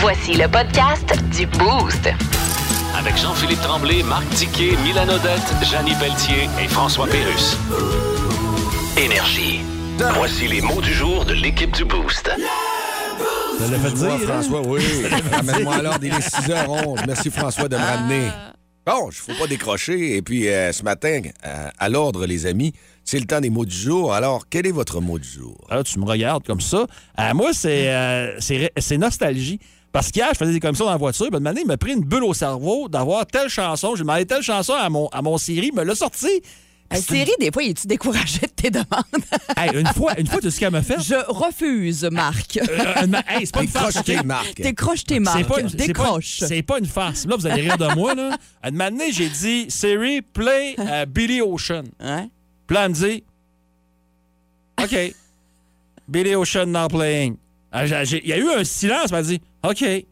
Voici le podcast du Boost. Avec Jean-Philippe Tremblay, Marc Tiquet, Milan Odette, Janine Pelletier et François Pérus. Énergie. Voici les mots du jour de l'équipe du Boost. Ça l'a fait dire, François, oui. Ramène-moi à l'ordre, il est 6h11. Merci François de me ramener. Bon, je ne faut pas décrocher. Et puis euh, ce matin, euh, à l'ordre, les amis, c'est le temps des mots du jour. Alors, quel est votre mot du jour? Alors, tu me regardes comme ça. Euh, moi, c'est euh, c'est nostalgie. Parce qu'hier, je faisais des commissions dans la voiture, puis de il m'a pris une bulle au cerveau d'avoir telle chanson. J'ai demandé telle chanson à mon, à mon Siri, il me l'a sorti. Hey, Siri, des fois, es-tu découragé de tes demandes? Hey, une fois, une fois, tu sais ce qu'elle m'a fait? Je refuse, Marc. Euh, une- hey, c'est pas une farce. Décroche tes OK? marques. Décroche tes C'est marques. pas, une- c'est pas- Décroche. c'est pas une farce. Là, vous allez rire de moi. Là. À un moment donné, j'ai dit Siri, play euh, Billy Ocean. Hein? Puis là, elle me dit OK. Billy Ocean not playing. Ah, Il y a eu un silence, elle m'a dit OK. Dire.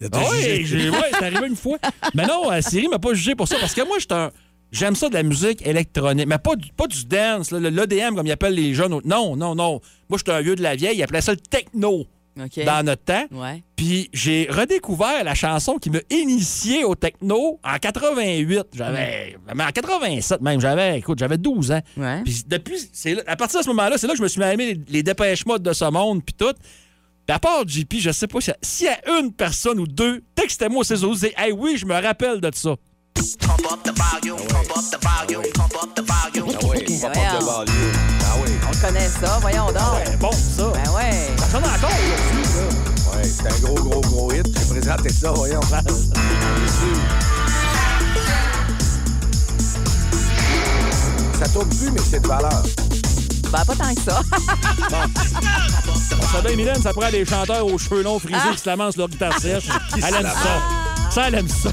Elle t'a Ah oui, j'ai- ouais, c'est arrivé une fois. Mais non, euh, Siri m'a pas jugé pour ça parce que moi, j'étais un- J'aime ça de la musique électronique, mais pas du, pas du dance, là, le- l'EDM comme ils appellent les jeunes. Non, non, non. Moi, j'étais un vieux de la vieille, ils appelaient ça le techno OK. dans notre temps. Ouais. Puis j'ai redécouvert la chanson qui m'a initié au techno en 88. J'avais. mais En 87 même, j'avais. Écoute, j'avais 12 ans. Ouais. Puis depuis. c'est là- à partir de ce moment-là, c'est là que je me suis mis à aimer les, les dépêches modes de ce monde, puis tout. Puis à part JP, je sais pas si- s'il y a une personne ou deux, textez-moi au CESO, c'est Hey oui, je me rappelle de ça. Ah. Ah oui. On connaît ça, voyons donc. Ouais, bon, ça. Ben ouais. Ça sonne encore aujourd'hui. Ouais, c'est un gros, gros, gros hit. J'ai présenté ça, voyons. Ça tourne plus, mais c'est de valeur. Ben, pas tant que ça. Ça bien, Mylène, ça aller des chanteurs aux cheveux longs frisés qui se lamentent sur leur guitare sèche. Elle aime ça. Ça, elle aime ça.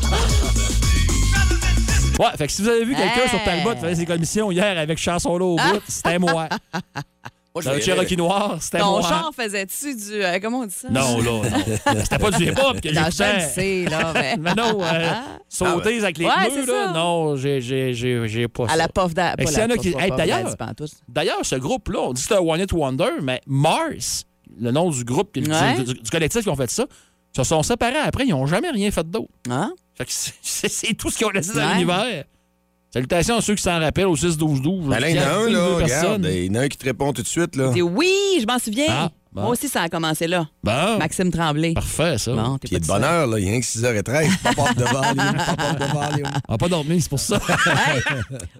Ouais, fait que si vous avez vu quelqu'un sur Talbot faire ses commissions hier avec chanson là au bout, c'était moi. Moi, Dans le Cherokee noir, c'était Ton moi. faisait-tu du. euh, comment on dit ça? Non, là, non. C'était pas du hip-hop que je j'écoutais. sais, là. mais- Mais non, euh, sauter avec les Ouais, pneus, là, non, j'ai- pas À ça. la pof d'a- Fait que pas s'il y la en a pof, qui- Hey, d'ailleurs-. D'ailleurs, ce groupe-là, on dit que c'est un One It Wonder, mais Mars, le nom du groupe, Ouais. du, du collectif qui ont fait ça, se sont séparés après, ils n'ont jamais rien fait d'autre. Hein? Fait que c'est- tout ce qu'ils ont laissé dans Ouais. l'univers. Salutations à ceux qui s'en rappellent au 6-12-12. Ben là, il y en a un, là. Regarde, il y en a un qui te répond tout de suite, là. Dis oui, je m'en souviens. Ah, bon. Moi aussi, ça a commencé là. Bon, Maxime Tremblay. parfait, ça. Bon, Puis il est de bonne heure, là. Il y a rien que 6h13. Pas porte de volume. Pas porte de volume. On n'a pas dormi, c'est pour ça. Hey,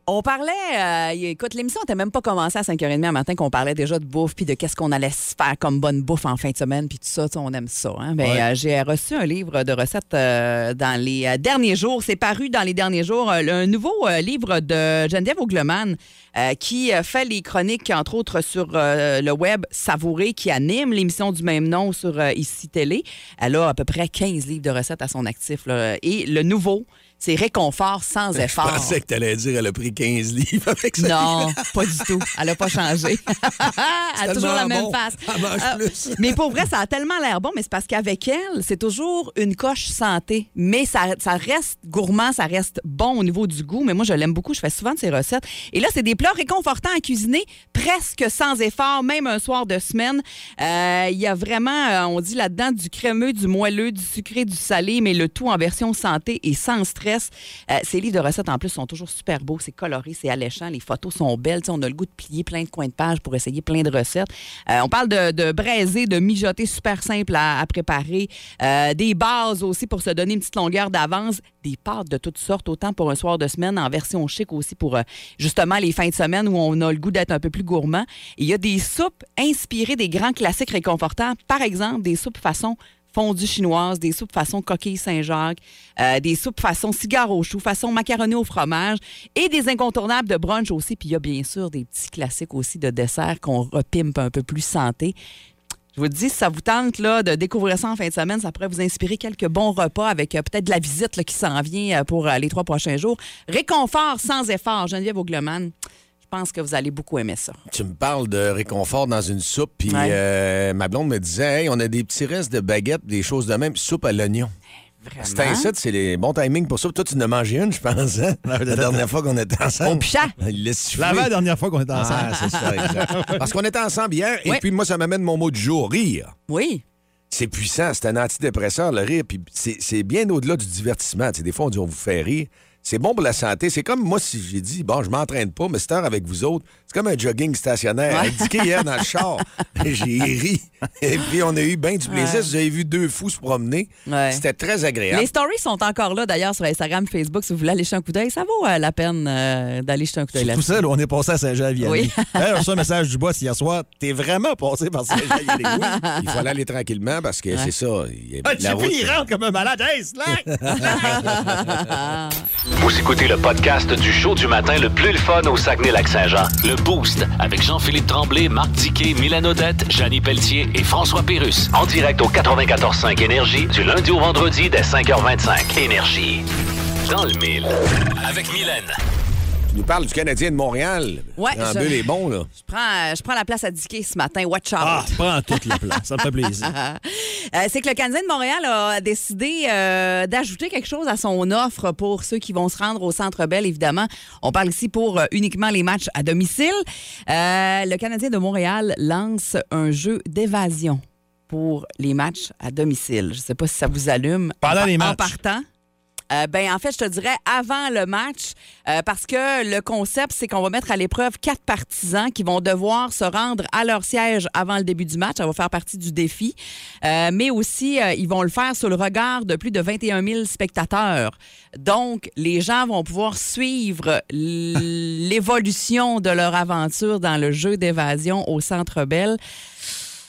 on parlait, euh, écoute, l'émission n'était même pas commencée à 5h30 un matin qu'on parlait déjà de bouffe puis de qu'est-ce qu'on allait se faire comme bonne bouffe en fin de semaine puis tout ça, on aime ça. Hein? Ben, Ouais. euh, j'ai reçu un livre de recettes euh, dans les euh, derniers jours. C'est paru dans les derniers jours. euh, un nouveau euh, livre de Geneviève Augleman euh, qui euh, fait les chroniques, entre autres, sur euh, le web Savouré, qui anime l'émission du même nom sur euh, Ici Télé. Elle a à peu près 15 livres de recettes à son actif. là. Et le nouveau, c'est Réconfort sans Je effort. pensais que t'allais dire elle a pris 15 livres avec ça. Non, pas du tout. Elle n'a pas changé. Elle a toujours la même bon. face. Elle mange Ah, plus. mais pour vrai, ça a tellement l'air bon, mais c'est parce qu'avec elle, c'est toujours une coche santé. Mais ça, ça reste gourmand, ça reste bon au niveau du goût. Mais moi, je l'aime beaucoup. Je fais souvent de ses recettes. Et là, c'est des plats réconfortants à cuisiner, presque sans effort, même un soir de semaine. Euh, Il y a vraiment, euh, on dit là-dedans, du crémeux, du moelleux, du sucré, du salé, mais le tout en version santé et sans stress. Euh, ces livres de recettes, en plus, sont toujours super beaux. C'est coloré, c'est alléchant. Les photos sont belles. On a le goût de plier plein de coins de page pour essayer plein de recettes. Euh, on parle de, braiser, de mijoter super simple à, préparer. Euh, des bases aussi pour se donner une petite longueur d'avance. Des pâtes de toutes sortes, autant pour un soir de semaine, en version chic aussi pour justement les fins de semaine où on a le goût d'être un peu plus gourmand. Il y a des soupes inspirées des grands classiques réconfortants. Par exemple, des soupes façon fondue chinoise, des soupes façon coquille Saint-Jacques, euh, des soupes façon cigare au chou, façon macaroni au fromage et des incontournables de brunch aussi. Puis il y a bien sûr des petits classiques aussi de dessert qu'on repimpe un peu plus santé. Je vous dis, si ça vous tente de découvrir ça en fin de semaine, ça pourrait vous inspirer quelques bons repas avec euh, peut-être la visite qui s'en vient euh, pour les trois prochains jours. Réconfort sans effort, Geneviève Augleman. Je pense que vous allez beaucoup aimer ça. Tu me parles de réconfort dans une soupe, puis Ouais. euh, ma blonde me disait Hey, on a des petits restes de baguettes, des choses de même, soupe à l'oignon. Vraiment? C'est un site, c'est les bons timings pour ça. Toi, tu en as mangé une, je pense, hein? La dernière fois qu'on était ensemble. Au pichat. L'avant dernière fois qu'on était ensemble. Ah, c'est ça, exact. Parce qu'on était ensemble hier, et puis moi, ça m'amène mon mot du jour, rire. Oui. c'est puissant, c'est un antidépresseur, le rire. Puis c'est c'est bien au-delà du divertissement. Des fois, on dit on vous fait rire. C'est bon pour la santé. C'est comme moi, si j'ai dit, bon, je m'entraîne pas, mais cette heure avec vous autres, c'est comme un jogging stationnaire. Indiqué hier dans le char. J'ai ri. Et puis, on a eu bien du plaisir. Vous avez vu deux fous se promener. Ouais. C'était très agréable. Les stories sont encore là, d'ailleurs, sur Instagram, Facebook. Si vous voulez aller jeter un coup d'œil, ça vaut euh, la peine euh, d'aller jeter un coup d'œil Tout là-dessus. ça, là, on est passé à Saint-Jean-Vianney. Oui. Hey, on reçoit un message du boss hier soir. T'es vraiment passé par Saint-Jean-Vianney. Oui. Il faut aller, tranquillement parce que c'est ça. il Ah, la tu route- il rentre comme un malade. Hey, slack! Vous écoutez le podcast du show du matin le plus le fun au Saguenay-Lac-Saint-Jean. Le Boost avec Jean-Philippe Tremblay, Marc Diquet, Milan Odette, Janine Pelletier et François Pérus. En direct au 94.5 Énergie du lundi au vendredi dès 5h25. Énergie. Dans le mille. Avec Mylène. Tu nous parles du Canadien de Montréal. Ouais, En je- les bons, là. Je prends, je prends la place à Dicky ce matin. Watch out. Ah, prends toute la place. Ça me fait plaisir. Euh, c'est que le Canadien de Montréal a décidé euh, d'ajouter quelque chose à son offre pour ceux qui vont se rendre au Centre Bell, évidemment. On parle ici pour euh, uniquement les matchs à domicile. Le Canadien de Montréal lance un jeu d'évasion pour les matchs à domicile. Je ne sais pas si ça vous allume. Pendant En- les En matchs. partant. Euh, ben, en fait, je te dirais avant le match, euh, parce que le concept, c'est qu'on va mettre à l'épreuve quatre partisans qui vont devoir se rendre à leur siège avant le début du match. Ça va faire partie du défi. Euh, mais aussi, euh, ils vont le faire sous le regard de plus de 21 000 spectateurs. Donc, les gens vont pouvoir suivre l'évolution de leur aventure dans le jeu d'évasion au Centre Bell.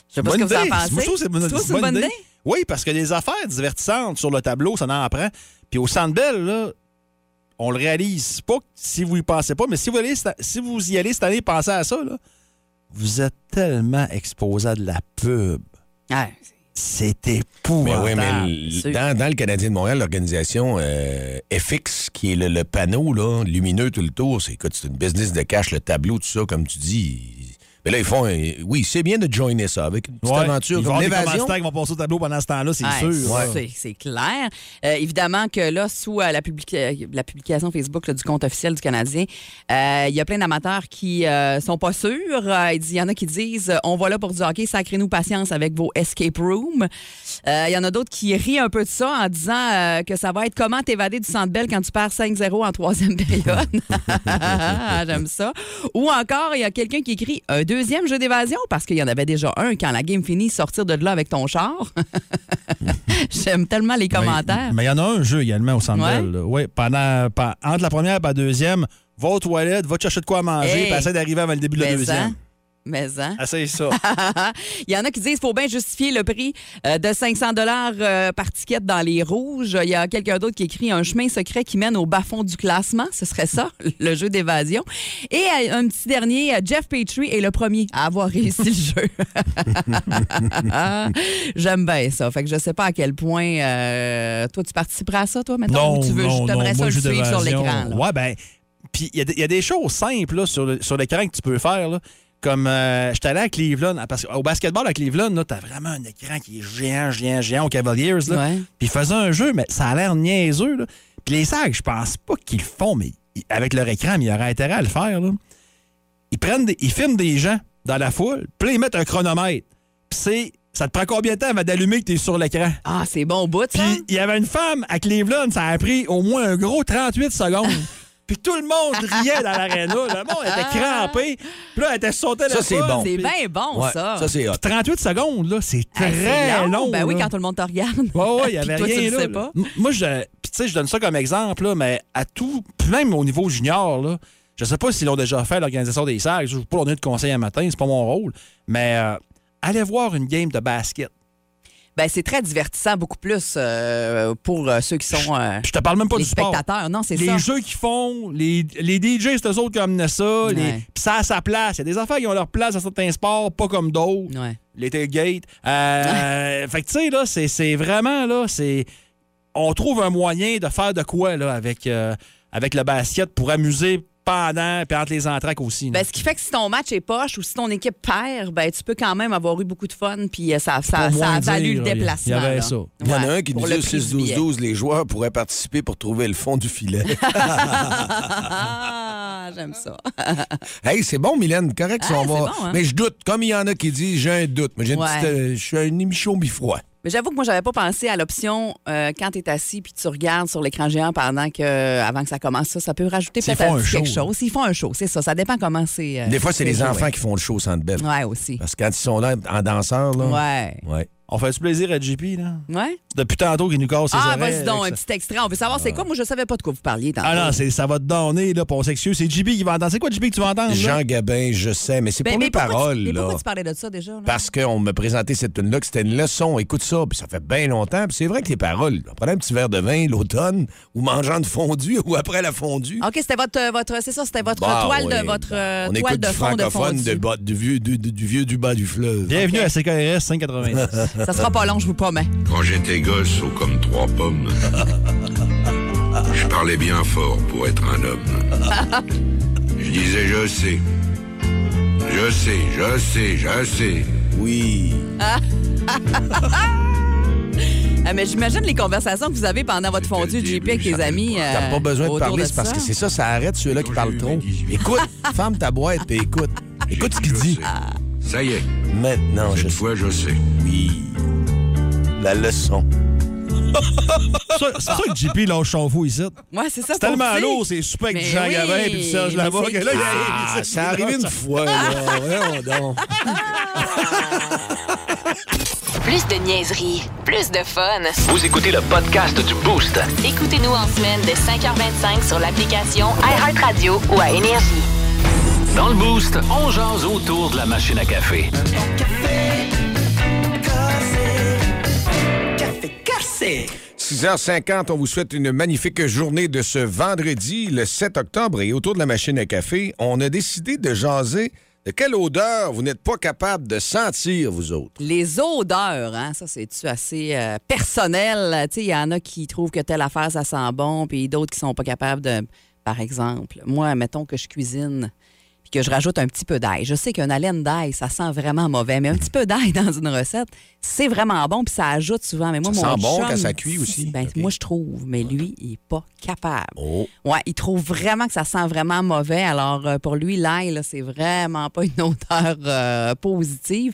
Je sais pas ce que vous en pensez. Bonne, c'est une bonne idée? Oui, parce que les affaires divertissantes sur le tableau, ça en prend. Puis au Centre Bell, là, on le réalise pas si vous y pensez pas, mais si vous, allez, si vous y allez cette année, pensez à ça, là. Vous êtes tellement exposé à de la pub. Ouais. C'est Mais épouvantable. oui, mais l- sûr. dans, dans le Canadien de Montréal, l'organisation euh, FX, qui est le, le panneau là, lumineux tout le tour, c'est écoute, c'est une business de cash, le tableau, tout ça, comme tu dis. Mais là, ils font. un- oui, c'est bien de joiner ça avec une petite Ouais. aventure Il va y comme avoir des l'évasion. commanditaires qui vont passer au tableau pendant ce temps-là, c'est Ouais, sûr. c'est- clair. Euh, évidemment que là, sous euh, la, publica- la publication Facebook là, du compte officiel du Canadien, euh, il y a plein d'amateurs qui euh, sont pas sûrs. Euh, il y en a qui disent euh, on va là pour du hockey, sacrez-nous patience avec vos escape rooms. Euh, Il y en a d'autres qui rient un peu de ça en disant euh, que ça va être comment t'évader du centre belle quand tu perds 5-0 en troisième période. J'aime ça. Ou encore, il y a quelqu'un qui écrit un deuxième jeu d'évasion parce qu'il y en avait déjà un quand la game finit, sortir de là avec ton char. J'aime tellement les commentaires. Mais il y en a un jeu également au Centre Ouais. Oui, pendant, entre la première et la deuxième, va aux toilettes, va te chercher de quoi manger, Hey. puis essaie d'arriver avant le début de la deuxième. Mais hein? Essaye ça. Il y en a qui disent qu'il faut bien justifier le prix euh, de 500 dollars par ticket dans les rouges. Il y a quelqu'un d'autre qui écrit un chemin secret qui mène au bas-fond du classement. Ce serait ça, le jeu d'évasion. Et euh, un petit dernier, euh, Jeff Petrie est le premier à avoir réussi le jeu. J'aime bien ça. Fait que je sais pas à quel point euh, toi tu participeras à ça, toi, maintenant, non, ou tu veux, non, non, ça le suivre sur l'écran. Ouais, ben, puis il y, a des- il y a des choses simples là, sur l'écran que tu peux faire. Là. Comme euh, j'étais allé à Cleveland, parce qu'au basketball à Cleveland, t'as vraiment un écran qui est géant, géant, géant aux Cavaliers. Là. Ouais. Puis ils faisaient un jeu, mais ça a l'air niaiseux. Là. Puis les sacs, je pense pas qu'ils le font, mais avec leur écran, mais il y aurait intérêt à le faire. Là. Ils prennent des- ils filment des gens dans la foule, puis là, ils mettent un chronomètre. Puis c'est. Ça te prend combien de temps avant d'allumer que tu es sur l'écran? Ah, c'est bon au bout, ça? Puis il y avait une femme à Cleveland, ça a pris au moins un gros 38 secondes. Puis tout le monde riait dans l'aréna. Le monde était crampé. Puis là, elle était sautée Ça, c'est bon. C'est Puis- bien bon, Ouais, ça. ça, c'est hot. 38 secondes, là, c'est très Hey, c'est long. Ben oui, quand tout le monde te regarde. Ouais, ouais, il y avait Puis toi, rien le là. sais pas. Moi, je, puis tu sais, je donne ça comme exemple, là, mais à tout, puis même au niveau junior, là, je sais pas s'ils l'ont déjà fait, l'organisation des sacs. Je ne pas leur donner de conseils un matin, c'est pas mon rôle. Mais euh, allez voir une game de basket. Ben, c'est très divertissant, beaucoup plus euh, pour euh, ceux qui sont euh, je te parle même pas les du sport. spectateurs. Non, c'est les ça. jeux qu'ils font, les, les DJ, c'est eux autres qui amenaient ça. les- Ouais. Puis ça a sa place. Il y a des affaires qui ont leur place dans certains sports, pas comme d'autres. Ouais. Les tailgates. Euh, fait que tu sais, là, c'est- c'est vraiment, là, c'est... On trouve un moyen de faire de quoi, là, avec, euh, avec le basket pour amuser pendant puis entre les entraques aussi. Ben, ce qui fait que si ton match est poche ou si ton équipe perd, ben, tu peux quand même avoir eu beaucoup de fun, puis euh, ça, ça, ça a valu dire, le déplacement. il y avait là. ça. Il y en a un qui pour billet. 6-12-12, les joueurs pourraient participer pour trouver le fond du filet. Ah, j'aime ça. hey, c'est bon, Mylène, correct, Ah, ça, on c'est va. bon, hein? Mais je doute, comme il y en a qui disent, j'ai un doute. Mais j'ai une Ouais. petite, euh, je suis un émichon bifroid. Mais j'avoue que moi, j'avais pas pensé à l'option euh, quand tu es assis puis tu regardes sur l'écran géant pendant que, avant que ça commence. Ça, ça peut rajouter peut-être quelque chose. S'ils font un show, c'est ça. Ça dépend comment c'est. euh, Des fois, c'est les joué. enfants qui font le show au centre belle. Ouais, aussi. Parce que quand ils sont là en danseur, là. Ouais. Ouais. On fait du plaisir à JP, là? Ouais. Depuis tantôt qu'il nous casse ses Ah, vas-y donc, un petit extrait. On veut savoir c'est quoi? Moi, je savais pas de quoi vous parliez tantôt. Ah non, c'est- ça va te donner, là, pour on s'excuse. C'est JP qui va entendre. C'est quoi, JP, que tu vas entendre? là? Jean Gabin, je sais, mais c'est Ben, pour tu- paroles, mais là. pourquoi tu parlais de ça déjà? là? Parce qu'on me présentait cette tune-là, que c'était une leçon. Écoute ça, puis ça fait bien longtemps. Puis c'est vrai que les paroles, on prenait un petit verre de vin l'automne, ou mangeant de fondue, ou après la fondue. OK, c'était votre, euh, votre c'est ça, c'était votre Bah, toile oui. de votre euh, On toile écoute de du fond de francophone fondue. du, vieux, du, du- du vieux du bas du fleuve. Bienvenue à CKRS 590. Ça sera pas long, je vous promets. Quand j'étais gosse, haut comme trois pommes, je parlais bien fort pour être un homme. Je disais je sais, je sais, je sais, je sais. Oui. Ah, mais j'imagine les conversations que vous avez pendant votre fondue JP avec tes amis. euh, T'as pas besoin de autour parler, c'est parce que c'est ça, ça arrête ceux-là qui parlent trop. Écoute, ferme ta boîte et écoute. Écoute ce qu'il dit. Ça y est, Maintenant, je cette sais. fois je sais. Oui. La leçon. C'est ça- ça que JP lâche son fou ici. Ouais, c'est ça. C'est tellement lourd, c'est super avec Jean oui, Gabin et Serge mais Lavoie. que là, il Ah, arrive. c'est arrivé une fois, là. Voyons donc. Plus de niaiserie, plus de fun. Vous écoutez le podcast du Boost. Écoutez-nous en semaine de 5h25 sur l'application iHeartRadio ou à Énergie. Dans le Boost, on jase autour de la machine à café. 6h50, on vous souhaite une magnifique journée de ce vendredi, le 7 octobre. Et autour de la machine à café, on a décidé de jaser de quelle odeur vous n'êtes pas capable de sentir, vous autres. Les odeurs, hein, ça, c'est-tu assez euh, personnel? Tu sais, il y en a qui trouvent que telle affaire, ça sent bon, puis d'autres qui sont pas capables de. Par exemple, moi, mettons que je cuisine que je rajoute un petit peu d'ail. Je sais qu'une haleine d'ail, ça sent vraiment mauvais, mais un petit peu d'ail dans une recette, c'est vraiment bon, puis ça ajoute souvent. Mais moi, Ça mon sent bon chum, quand ça cuit aussi? Ben. Moi, je trouve, mais lui, il est pas capable. Oh. Ouais, il trouve vraiment que ça sent vraiment mauvais. Alors, euh, pour lui, l'ail, c'est vraiment pas une odeur euh, positive.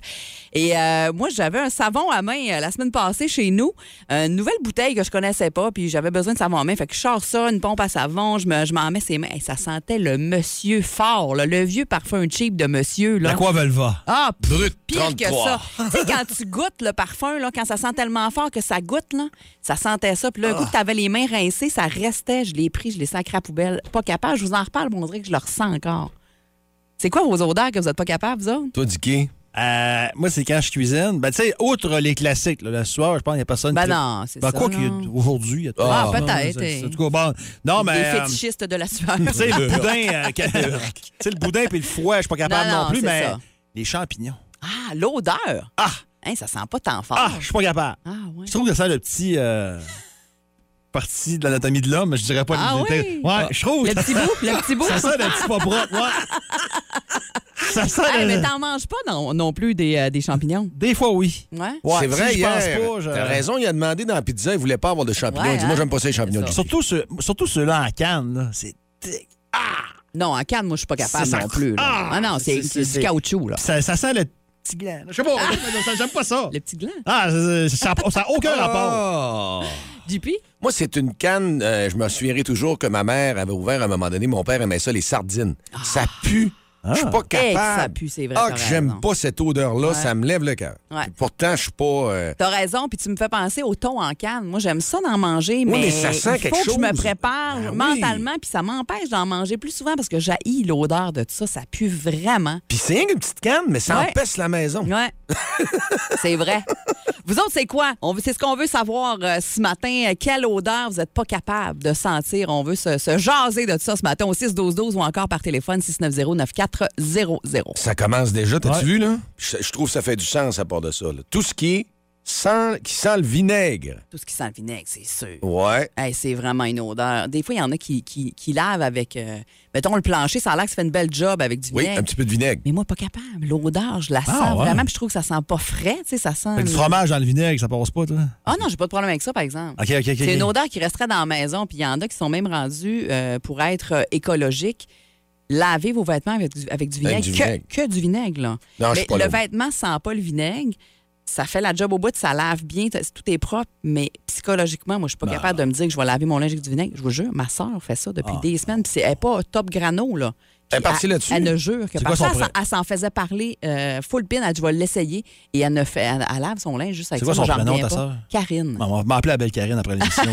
Et euh, moi, j'avais un savon à main la semaine passée chez nous, une nouvelle bouteille que je connaissais pas, puis j'avais besoin de savon à main. Fait que je sors ça, une pompe à savon, je me- je m'en mets ses mains. Hey, ça sentait le monsieur fort, là, le vieux parfum cheap de monsieur. Là. Velva. Ah, pff, Brut pire que 33. ça. tu sais, quand tu goûtes le parfum, là, quand ça sent tellement fort que ça goûte, là, ça sentait ça. Puis là, un coup que tu avais les mains rincées, ça restait. Je l'ai pris, je l'ai sacré à la poubelle. Pas capable, je vous en reparle, mais on dirait que je le ressens encore. C'est quoi vos odeurs que vous n'êtes pas capable, vous autres? Toi, Dicky? Euh, moi, c'est quand je cuisine. Ben, tu sais, outre les classiques, là, le soir, je pense qu'il n'y a personne Ben qui. non, c'est Ben, ça. quoi qu'aujourd'hui, il y a Ah, non, peut-être, c'est- hein. En tout cas, bon. Non, mais. Les euh, fétichistes de la sueur. Tu sais, le boudin, euh, tu sais, le boudin puis le foie, je suis pas capable Non, non, non, plus, c'est mais ça. les champignons. Ah, l'odeur! Ah! Hein, ça sent pas tant fort. Ah, je suis pas capable. Ah, ouais. Je trouve que ça sent le petit euh, partie de l'anatomie de l'homme, mais je dirais pas Ah oui? Ouais, je trouve. Le ça- petit bout, le petit bout. Ça sent le petit pas propre, ouais. Ça sent Hey, le- mais t'en manges pas non, non plus des, euh, des champignons. Des fois, oui. Ouais. Ouais, c'est vrai, si je pense hier. pas, je- T'as raison, il a demandé dans la pizza, il voulait pas avoir de champignons. Ouais, il dit, moi, hein? j'aime pas ça, les champignons. C'est ça. Dicky. Surtout, ceux, surtout ceux-là en canne, là. C'est tic. Non, en canne, moi, je suis pas capable C'est ça. non plus. là. Ah! Ah, non, c'est C'est- c'est c'est- du caoutchouc, là. Ça, ça sent le petit gland. là. Je sais pas, ça- j'aime pas ça. Le petit gland. Ah, ça- n'a aucun rapport. Ah! JP? Moi, c'est une canne, euh, je me souviendrai toujours que ma mère avait ouvert à un moment donné. Mon père aimait ça, les sardines. Ça pue. Je suis pas que ça capable. pue, c'est vrai, Ah, que j'aime pas cette odeur-là, Ouais. ça me lève le cœur. Ouais. Pourtant, je suis pas. euh, T'as raison, puis tu me fais penser au thon en canne. Moi, j'aime ça d'en manger, mais, mais ça sent il quelque faut que je me prépare Ben oui. mentalement, puis ça m'empêche d'en manger plus souvent parce que j'haïs l'odeur de ça. Ça pue vraiment. Puis c'est rien qu'une petite canne, mais ça Ouais. empêche la maison. Ouais, c'est vrai. Vous autres, c'est quoi? On veut- C'est ce qu'on veut savoir euh, ce matin. Euh, Quelle odeur vous n'êtes pas capable de sentir? On veut se, se jaser de ça ce matin au 6-12-12 ou encore par téléphone 690-9400. Ça commence déjà, t'as-tu Ouais. vu, là? Je, je trouve que ça fait du sens à part de ça. là. Tout ce qui est qui sent le vinaigre. Tout ce qui sent le vinaigre, c'est sûr. Ouais. Hey, c'est vraiment une odeur. Des fois, il y en a qui, qui, qui lavent avec, euh, mettons, le plancher. Ça a l'air que ça fait une belle job avec du Oui, vinaigre. un petit peu de vinaigre. Mais moi, pas capable. L'odeur, je la sens Ah, ouais. vraiment. Puis je trouve que ça sent pas frais. Tu sais, ça sent. Fait du fromage dans le vinaigre, ça passe pas, toi? Ah non, j'ai pas de problème avec ça, par exemple. OK, OK, OK. C'est une odeur qui resterait dans la maison. Puis il y en a qui sont même rendus euh, pour être euh, écologiques. Lavez vos vêtements avec du, avec du vinaigre. du que, vinaigre. que du vinaigre, là. Non, je Mais suis pas le vêtement sent pas le vinaigre. Ça fait la job au bout, ça lave bien, tout est propre, mais psychologiquement, moi, je suis pas capable de me dire que je vais laver mon linge avec du vinaigre. Je vous jure, ma soeur fait ça depuis des semaines, puis c'est- elle n'est pas top grano, là. Elle partie là-dessus? Elle ne jure que C'est parce quoi que son elle, s'en- elle s'en faisait parler euh, full pin, elle dit, je vais l'essayer, et elle, ne fait, elle, elle lave son linge juste avec C'est quoi ça. son prénom, ta pas. sœur? Karine. Bon, on va m'appeler la belle Karine après l'émission.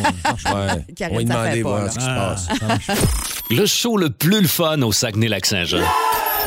Ouais. Karine, On va lui ça demander voir ce qui se passe. Ah, Le show le plus le fun au Saguenay-Lac-Saint-Jean.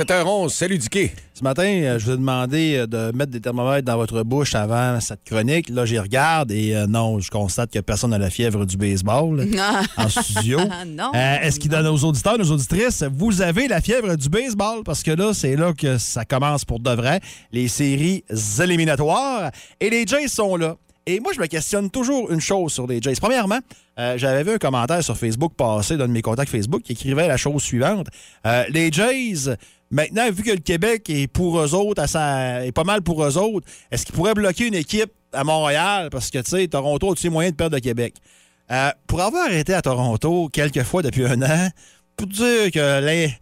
7h11, salut Dicky. Ce matin, euh, je vous ai demandé euh, de mettre des thermomètres dans votre bouche avant cette chronique. Là, j'y regarde et euh, non, je constate que personne n'a la fièvre du baseball en studio. Non. Euh, Est-ce qu'il donne aux auditeurs, aux auditrices, vous avez la fièvre du baseball? Parce que là, c'est là que ça commence pour de vrai. Les séries éliminatoires. Et les Jays sont là. Et moi, je me questionne toujours une chose sur les Jays. Premièrement, euh, j'avais vu un commentaire sur Facebook passer d'un de mes contacts Facebook qui écrivait la chose suivante. Euh, les Jays, maintenant, vu que le Québec est pour eux autres, à sa- est pas mal pour eux autres, est-ce qu'ils pourraient bloquer une équipe à Montréal? Parce que, tu sais, Toronto a tous les moyens de perdre le Québec? Euh, pour avoir été à Toronto quelques fois depuis un an, pour dire que l'im-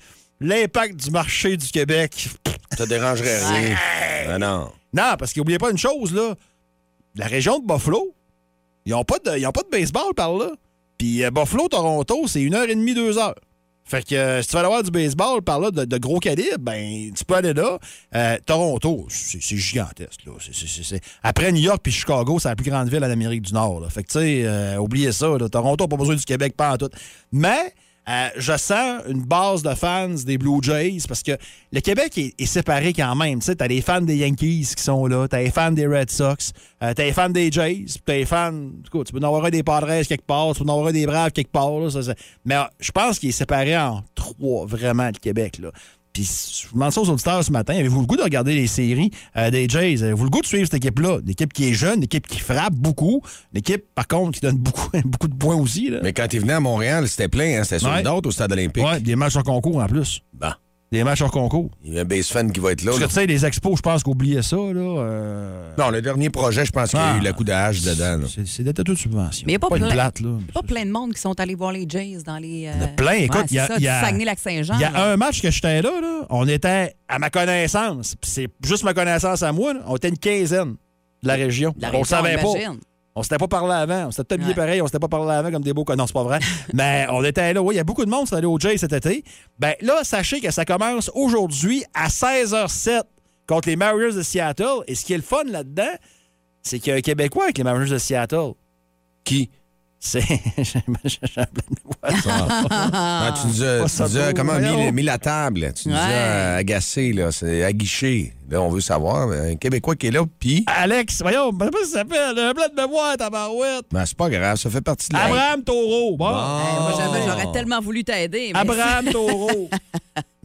l'impact du marché du Québec. Ça dérangerait rien. Ah non. Non, parce qu'oubliez pas une chose, là. La région de Buffalo, ils n'ont pas, de- ils ont pas de baseball par là. Puis euh, Buffalo, Toronto, c'est une heure et demie, deux heures. Fait que euh, si tu aller avoir du baseball par là de, gros calibre, ben tu peux aller là. Euh, Toronto, c'est gigantesque. Là. Après New York puis Chicago, c'est la plus grande ville en Amérique du Nord. Fait que tu sais, euh, oubliez ça. Toronto n'a pas besoin du Québec, pas en tout. Mais euh, je sens une base de fans des Blue Jays parce que le Québec est, séparé quand même. Tu t'as les fans des Yankees qui sont là, t'as les fans des Red Sox, euh, t'as les fans des Jays, puis t'as les fans. tu peux en avoir des Padres quelque part, tu peux en avoir des Braves quelque part. Mais euh, je pense qu'il est séparé en trois, vraiment, le Québec. Là. Puis je vous demande ça aux auditeurs ce matin. Avez-vous le goût de regarder les séries euh, des Jays? Avez-vous le goût de suivre cette équipe-là? Une équipe qui est jeune, une équipe qui frappe beaucoup, une équipe, par contre, qui donne beaucoup, beaucoup de points aussi. Là. Mais quand t'es venu à Montréal, c'était plein, hein? C'était sur Ouais. d'autres au stade olympique. Ouais, des matchs hors concours en plus. Bon. Des matchs hors concours. Il y a un base fan qui va être là. Parce que tu sais, les expos, je pense qu'oubliez ça, là. euh, Non, le dernier projet, je pense qu'il y a Ah. eu le coup de hache dedans. C'est des tatous de subvention. Mais il y a pas plein- plate, là. Pas plein de monde qui sont allés voir les Jays dans les. euh, Il y en a plein. Écoute, ouais, il y a- c'est ça, il y a- du Saguenay-Lac-Saint-Jean. Il y a là. un match que j'étais là, là. On était, à ma connaissance, puis c'est juste ma connaissance à moi, là, on était une quinzaine de la région. La on le savait pas. On s'était pas parlé avant. On s'était habillé Ouais. pareil. On s'était pas parlé avant comme des beaux Non, c'est pas vrai. Mais on était là. Oui, il y a beaucoup de monde qui sont allés au Jay cet été. Ben là, sachez que ça commence aujourd'hui à 16h07 contre les Mariners de Seattle. Et ce qui est le fun là-dedans, c'est qu'il y a un Québécois avec les Mariners de Seattle. Qui? C'est. J'ai un blanc de mémoire. Ah, tu nous as, Pas tu ça nous as comment mis, mis la table. Tu nous Ouais. as agacé, là. C'est aguiché. Là, on veut savoir. Un Québécois qui est là, puis. Alex, voyons, je sais pas si ça s'appelle. Un blanc de mémoire, tabarouette. Ben, c'est pas grave, ça fait partie de la. Abraham Taureau. Bon. Eh, moi, Ah. J'aurais tellement voulu t'aider. mais- Abraham Taureau.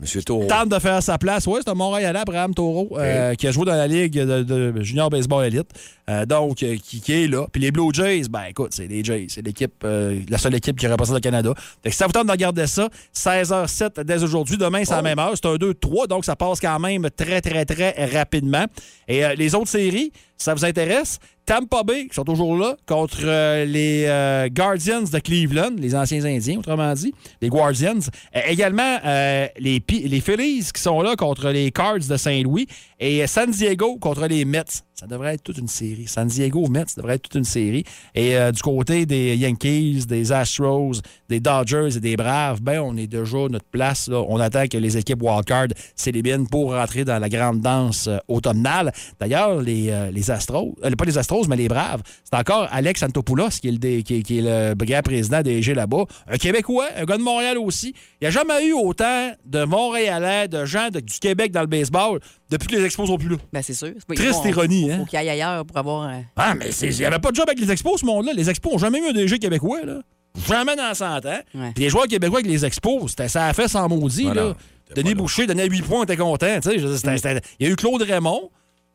Monsieur Taureau. tente de faire sa place. Oui, c'est un Montréalais, Abraham Taureau, euh, qui a joué dans la Ligue de, de Junior Baseball Elite. Euh, donc, euh, qui, qui est là. Puis les Blue Jays, ben écoute, c'est les Jays. C'est l'équipe, euh, la seule équipe qui représente le Canada. Fait que si ça vous tente de regarder ça, 16h07 dès aujourd'hui. Demain, c'est à la même heure. C'est un 2-3, donc ça passe quand même très, très, très rapidement. Et les autres séries, ça vous intéresse, Tampa Bay, qui sont toujours là, contre euh, les euh, Guardians de Cleveland, les anciens Indiens, autrement dit, les Guardians. Euh, également, euh, les Phillies qui sont là contre les Cards de Saint-Louis et San Diego contre les Mets. Ça devrait être toute une série. San Diego, Mets, ça devrait être toute une série. Et euh, du côté des Yankees, des Astros, des Dodgers et des Braves, ben on est déjà à notre place. là. On attend que les équipes wildcard s'éliminent pour rentrer dans la grande danse euh, automnale. D'ailleurs, les, euh, les Astros, pas les Astros, mais les Braves, c'est encore Alex Antopoulos qui est le, dé- qui est le grand président des G là-bas. Un Québécois, un gars de Montréal aussi. Il n'y a jamais eu autant de Montréalais, de gens de- du Québec dans le baseball depuis que les Expos sont plus là. Ben, c'est sûr. Triste ironie, hein? Faut qu'il aille ailleurs pour avoir. euh, Ah, mais c'est- il n'y avait pas de job avec les expos, ce monde-là. Les expos n'ont jamais eu un DG québécois, là. Jamais dans 100 ans. Ouais. Puis les joueurs québécois avec les expos, c'était- ça a fait sans maudit, Voilà. là. Denis. Boucher donnait 8 points, on était content. Il y a eu Claude Raymond,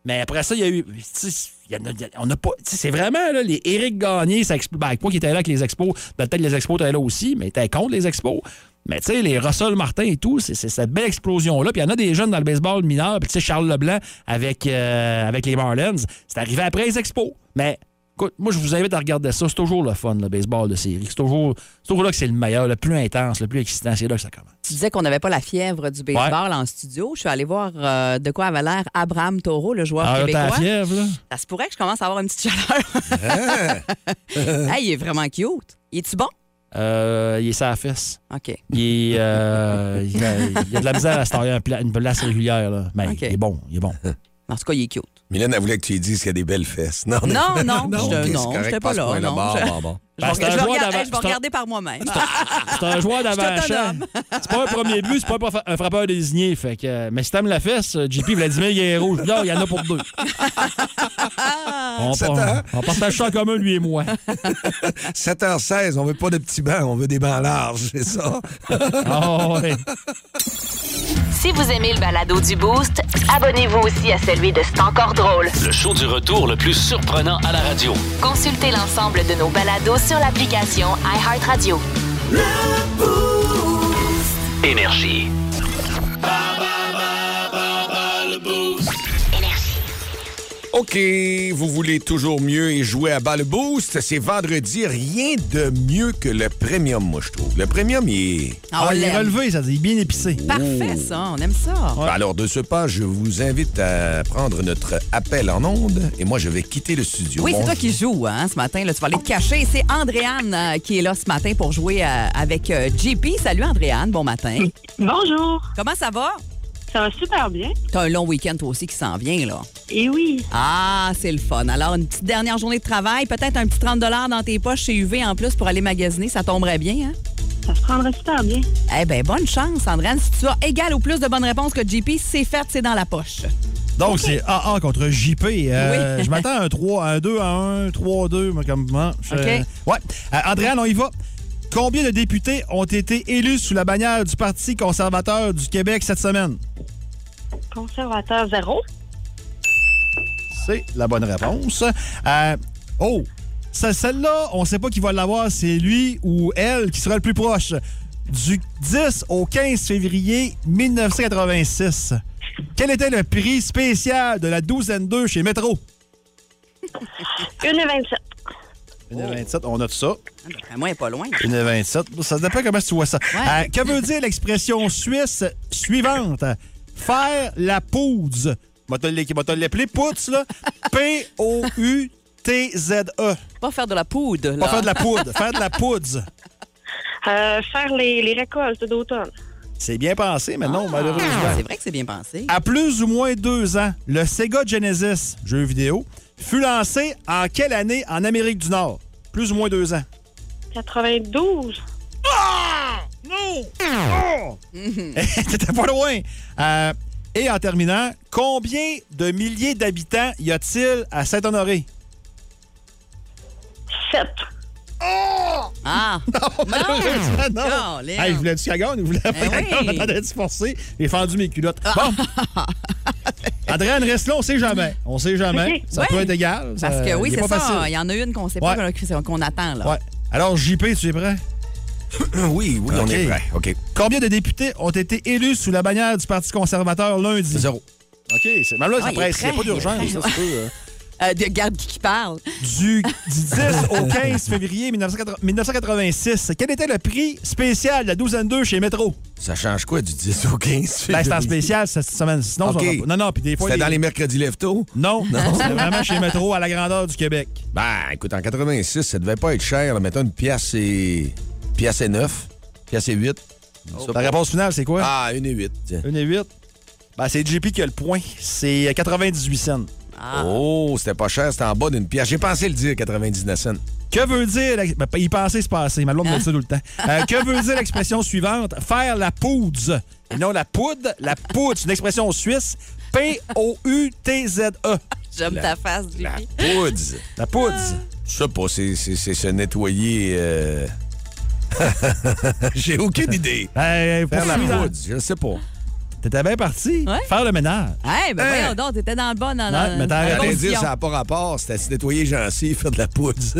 mais après ça, il y a eu. y a- y a- on a pas. C'est vraiment là, les Éric Gagné, ça expl- ben, pas qui était là avec les expos. Ben, Peut-être les expos étaient là aussi, mais étaient contre les expos. Mais tu sais, les Russell Martin et tout, c'est cette belle explosion-là. Puis il y en a des jeunes dans le baseball mineur. Puis tu sais, Charles Leblanc avec, euh, avec les Marlins, c'est arrivé après les expos. Mais Écoute, moi, je vous invite à regarder ça. C'est toujours le fun, le baseball de série. C'est toujours, c'est toujours là que c'est le meilleur, le plus intense, le plus excitant. C'est là que ça commence. Tu disais qu'on n'avait pas la fièvre du baseball en studio. Je suis allée voir euh, de quoi avait l'air Abraham Taureau, le joueur Ah, québécois. la fièvre, là? Ça se pourrait que je commence à avoir une petite chaleur. Hey, il est vraiment cute. Il est-tu bon? Euh, il est sa fesse. OK. Il, est, euh, il, a, il a de la misère à se tailler un pla- une place régulière. Là. Mais OK. il est bon, il est bon. En tout cas, il est cute. Mylène, elle voulait que tu lui dises qu'il y a des belles fesses. Non, Non, non, non, correct, j'étais pas là, non, Bon, je- bon, bon. Je Ben, vais, c'est un je vais joueur regarder, je vais par moi-même. C'est un joueur d'avant-champ. C'est pas un premier but, c'est pas un frappeur désigné. Fait que, mais si t'aimes la fesse, euh, JP Vladimir Guerrero, je dis, il y en a pour deux. on, partage ça en commun, lui et moi. 7h16, on veut pas de petits bancs, on veut des bancs larges, c'est ça? Ah, ouais. Si vous aimez le balado du Boost, abonnez-vous aussi à celui de C'est encore drôle. Le show du retour le plus surprenant à la radio. Consultez l'ensemble de nos balados sur l'application iHeartRadio. Énergie. OK, vous voulez toujours mieux et jouer à bas le boost? C'est vendredi, rien de mieux que le premium, moi, je trouve. Le premium, il est... Ah, on Ah, il est relevé, ça dit bien épicé. Parfait, ça. On aime ça. Alors, de ce pas, je vous invite à prendre notre appel en onde et moi, je vais quitter le studio. Oui, c'est toi qui joues hein, ce matin. Là, tu vas aller te cacher. C'est Andréane euh, qui est là ce matin pour jouer euh, avec euh, JP. Salut Andréane, bon matin. Bonjour, Comment ça va? Ça va super bien. T'as un long week-end toi aussi qui s'en vient, là. Et oui, Ah, c'est le fun. Alors, une petite dernière journée de travail, peut-être un petit 30 dans tes poches chez UV en plus pour aller magasiner, ça tomberait bien, hein? ça se prendrait super bien. Eh bien, bonne chance, Andréane. Si tu as égal ou plus de bonnes réponses que JP, c'est fait, c'est dans la poche. Donc, c'est AA contre JP. Euh, Oui. Je m'attends à un 3, un 2 à 1, 3 à 2. moi, Comme, moi, je- OK. Ouais. Euh, Andréane, on y va. Combien de députés ont été élus sous la bannière du Parti conservateur du Québec cette semaine? Conservateur zéro. C'est la bonne réponse. Euh, oh, ce- celle-là, on ne sait pas qui va l'avoir. C'est lui ou elle qui sera le plus proche. Du 10 au 15 février 1986. Quel était le prix spécial de la douzaine 2 chez Métro? 1,27. 1,27, on note ça. D'après moi, elle est pas loin. 1,27. Ça dépend comment tu vois ça. Ouais. Euh, que veut dire l'expression suisse suivante? Faire la poudre. Moi, te l'appeler poutre, là. P-O-U-T-Z-E. Pas faire de la poudre, là. Pas faire de la poudre, faire de la poudre. Euh, faire les, les récoltes d'automne. C'est bien pensé, mais non, Ah, malheureusement. C'est vrai que c'est bien pensé. À plus ou moins deux ans, le Sega Genesis, jeu vidéo, fut lancé en quelle année en Amérique du Nord? Plus ou moins deux ans. 92. T'étais pas loin. Euh, et en terminant, combien de milliers d'habitants y a-t-il à Saint-Honoré? 7. Ah! Malheureusement, non. Colin. Hey, je voulais du cagone, je voulais pas Eh oui. Ah. on attendait de se forcer. J'ai fendu mes culottes. Bon. Adrien, reste là, on sait jamais. On sait jamais. Ça Ouais. peut être égal. Parce Ça- que oui, il est c'est pas ça. facile. Il y en a une qu'on sait Ouais. pas qu'on- qu'on attend, là. Ouais. Alors, JP, tu es prêt? Oui, oui, on est prêt. OK. Combien de députés ont été élus sous la bannière du Parti conservateur lundi? Zéro. OK, c'est... Même là, Ah, ça presse. est Il n'y a pas d'urgence. Euh. De, garde qui, qui parle. Du, du 10 au 15 février 1980 1986, quel était le prix spécial de la douzaine 2 chez Métro? Ça change quoi du 10 au 15 Ben, c'est en février? spécial cette semaine. Sinon, OK. ça va pas. Non, non, puis des fois... C'était les- dans les mercredis lève-tôt? Non, non, c'est vraiment chez Métro à la grandeur du Québec. Ben, écoute, en 86, ça devait pas être cher. là. Mettons une pièce et... pièce et 9, pièce et 8. Ça, Ta réponse finale, c'est quoi? Ah, une et 8. tiens. 1 et 8. Ben, c'est JP qui a le point. C'est 98 cents. Ah. Oh, c'était pas cher, c'était en bas d'une pièce. J'ai pensé le dire, 99 cents. Que veut dire... Ben, il pensait se passer. Ma blonde me Hein? dit ça tout le temps. Euh, que veut dire l'expression suivante? Faire la poudre. Et non la poudre. La poudre, c'est une expression suisse. P-O-U-T-Z-E. J'aime La- ta face, La JP. poudre. La poudre. Je sais pas, c'est, c'est, c'est se nettoyer. euh, J'ai aucune idée. Hey, Faire la poudre, je sais pas. T'étais bien parti Ouais. faire le ménage. Hey, ben Hein? voyons donc, t'étais dans le bon. Dans, Ouais, mais t'as arrêté bonne dire, ça n'a pas rapport. C'était se nettoyer gentil, faire de la poudre.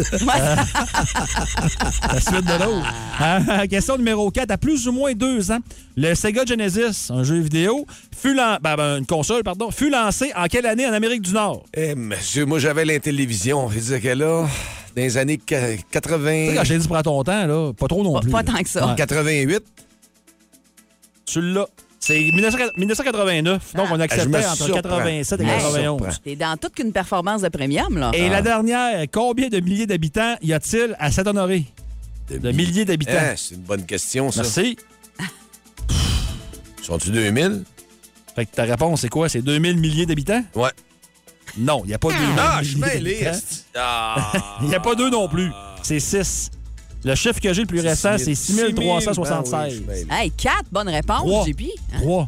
La suite de l'autre. Ah, question numéro 4. À plus ou moins deux ans, le Sega Genesis, un jeu vidéo, fut lan- ben, ben, une console, pardon, fut lancé en quelle année en Amérique du Nord? Eh, monsieur, moi, j'avais l'intélévision. Je disais que là, dans les années que- Tu sais, 80... quand j'ai dit prends ton temps, là, pas trop non Pas- plus. pas là. tant que ça. 88. Tu l'as. C'est 1900 1989. Donc, on Ah, acceptait entre surprends. 87 et Je me 91. surprends. T'es dans toute qu'une performance de premium, là. Et la dernière, combien de milliers d'habitants y a-t-il à Saint-Honoré? De milliers d'habitants. Eh, c'est une bonne question, ça. Merci. Sont-tu 2000? Fait que ta réponse, c'est quoi? C'est 2000 milliers d'habitants? Ouais. Non, il n'y a pas 2000 Ah, je suis mêlé. Ah. Il n'y a pas deux non plus. C'est 6. Le chiffre que j'ai le plus récent, c'est 6376. Ben oui, je suis mêlé. Hey, quatre bonnes réponses, Trois. JP. Hein? 3.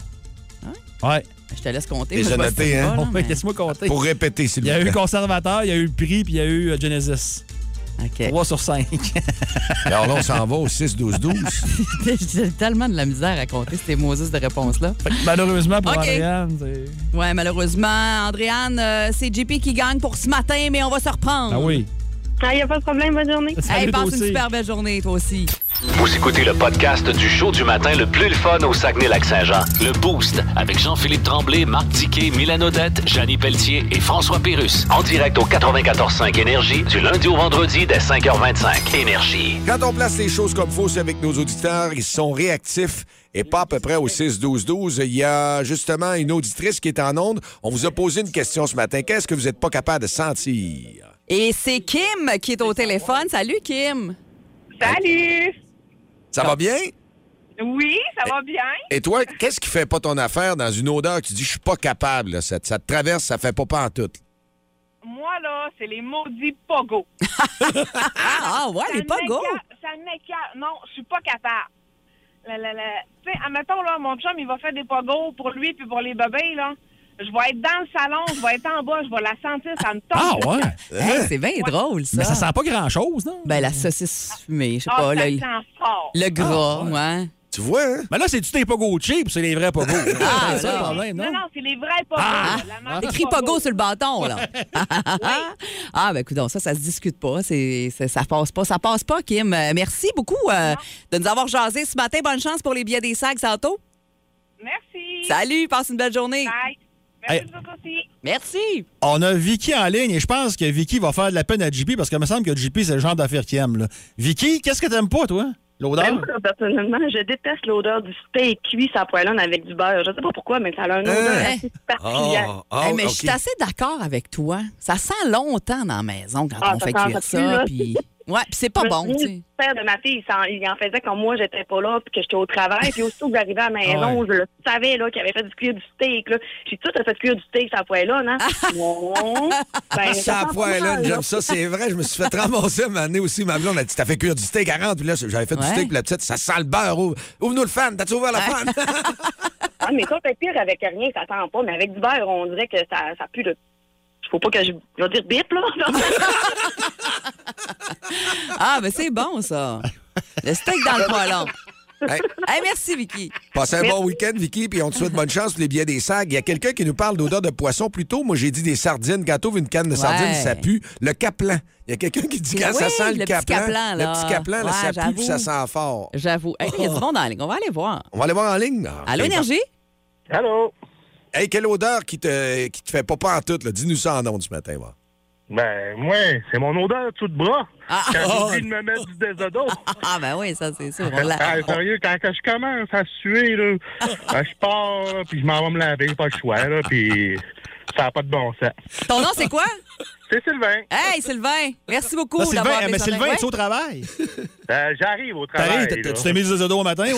Ouais. Je te laisse compter. Déjà noté, sais hein? mais- Laisse-moi compter. Pour répéter, s'il Il y vous a eu conservateur, il y a eu le prix, puis il y a eu euh, Genesis. OK. 3 sur 5. Alors là, on s'en va au 6-12-12. J'ai tellement de la misère à compter ces Moses de réponses-là. Malheureusement pour OK. Andréane, c'est. Ouais, malheureusement, Andréane, euh, c'est JP qui gagne pour ce matin, mais on va se reprendre. Ah oui. Ah, y a pas de problème, bonne journée. Hey, Salut, passe une super belle journée, toi aussi. Vous écoutez le podcast du show du matin le plus le fun au Saguenay-Lac-Saint-Jean. Le Boost avec Jean-Philippe Tremblay, Marc Diquet, Milan Odette, Janine Pelletier et François Pérus. En direct au 94.5 Énergie du lundi au vendredi dès 5h25. Énergie. Quand on place les choses comme faut, c'est avec nos auditeurs. Ils sont réactifs et pas à peu près au 6-12-12. Il y a justement une auditrice qui est en onde. On vous a posé une question ce matin. Qu'est-ce que vous n'êtes pas capable de sentir? Et c'est Kim qui est au téléphone. Salut, Kim. Salut! Ça va bien? Oui, ça va bien? Et toi, qu'est-ce qui fait pas ton affaire dans une odeur? Que tu dis je suis pas capable, là, ça, ça te traverse, ça fait pas pas en tout? Moi, là, c'est les maudits pogos. Ah, ouais, Ça les m'écoeure- Ça m'écoeure. Non, je suis pas capable. Tu sais, admettons, là, mon chum, il va faire des pogos pour lui puis pour les bébés, là. Je vais être dans le salon, je vais être en bas, je vais la sentir, ça me tombe. Ah ouais? Hey, c'est bien drôle, ça. Mais ça sent pas grand-chose, non? Ben, la saucisse fumée, je sais Ah, pas, ça là, sent fort. le gras, Ah, ouais. Tu vois, hein? Mais là, c'est-tu tes pogos cheap ou c'est les vrais pogos? Ah, c'est ça le problème, non? Non, non, c'est les vrais pogos. Ah. Écrit Pogo. pogo sur le bâton, là. ah, ben, écoute, ça, ça se discute pas. C'est, c'est- ça passe pas. Ça passe pas, Kim. Euh, merci beaucoup euh, de nous avoir jasé ce matin. Bonne chance pour les billets des sacs, Santo. Merci. Salut, passe une belle journée. Bye. Merci Hey. beaucoup aussi. Merci. On a Vicky en ligne et je pense que Vicky va faire de la peine à JP parce qu'il me semble que JP, c'est le genre d'affaire qu'il aime. Là. Vicky, qu'est-ce que t'aimes pas, toi? L'odeur? Ben, moi, personnellement, je déteste l'odeur du steak cuit sa poêlonne avec du beurre. Je sais pas pourquoi, mais ça a une odeur Hein? assez particulière. Ah, ah, Hey, mais je suis assez d'accord avec toi. Ça sent longtemps dans la maison quand Ah, on fait cuire ça. Puis... Ouais, puis c'est pas bon, sais. père de ma fille, il, il en faisait quand moi, j'étais pas là, puis que j'étais au travail. Puis aussitôt que j'arrivais à la maison, Ah ouais. je le savais là, qu'il avait fait du cuire du steak. Là. J'ai dit, tu as fait cuire du steak sa poêlonne, hein? non. Ben, Ça poêle, là. j'aime ça, c'est vrai. Je me suis fait ramasser moment donné aussi. Ma blonde a dit T'as fait cuire du steak à 40. Puis là, j'avais fait Ouais. du steak, puis la petite, ça sent le beurre. Ouvre- Ouvre-nous le fan. T'as-tu ouvert le fan? Ah, mais ça fait pire avec rien, ça sent pas. Mais avec du beurre, on dirait que ça, ça pue le. Faut pas que je, je vais dire bip, là. Ah, ben c'est bon, ça. Le steak dans le poêlon. Hey, Hey, merci, Vicky. Passez un bon week-end, Vicky, puis on te souhaite bonne chance pour les billets des sacs. Il y a quelqu'un qui nous parle d'odeur de poisson plus tôt. Moi, j'ai dit des sardines. Quand t'ouvres une canne de sardines, Ouais. ça pue. Le caplan. Il y a quelqu'un qui dit quand ça sent le, le petit caplan. caplan, le petit caplan, là, Ouais, ça pue, puis ça sent fort. J'avoue. Hey, il y a du monde en ligne. On va aller voir. On va aller voir en ligne. Allô. Énergie? Allô? Hey, quelle odeur qui te, qui te fait pas pas en tout? là? Dis-nous ça en ondes ce matin. va. Ben, moi, c'est mon odeur tout de bras. Ah. Quand j'oublie de me mettre du désodore. Ah, ben oui, ça, c'est sûr. On l'a- Ah, sérieux, quand que je commence à suer, là, ben, je pars, là, puis je m'en vais me laver, pas le choix, là, puis ça n'a pas de bon sens. Ton nom, c'est quoi? C'est Sylvain. Hey, Sylvain. Merci beaucoup Là, d'avoir Sylvain, mais Sylvain, matin. es au travail? Euh, J'arrive au travail. tu t'es mis des odos au matin, ouais?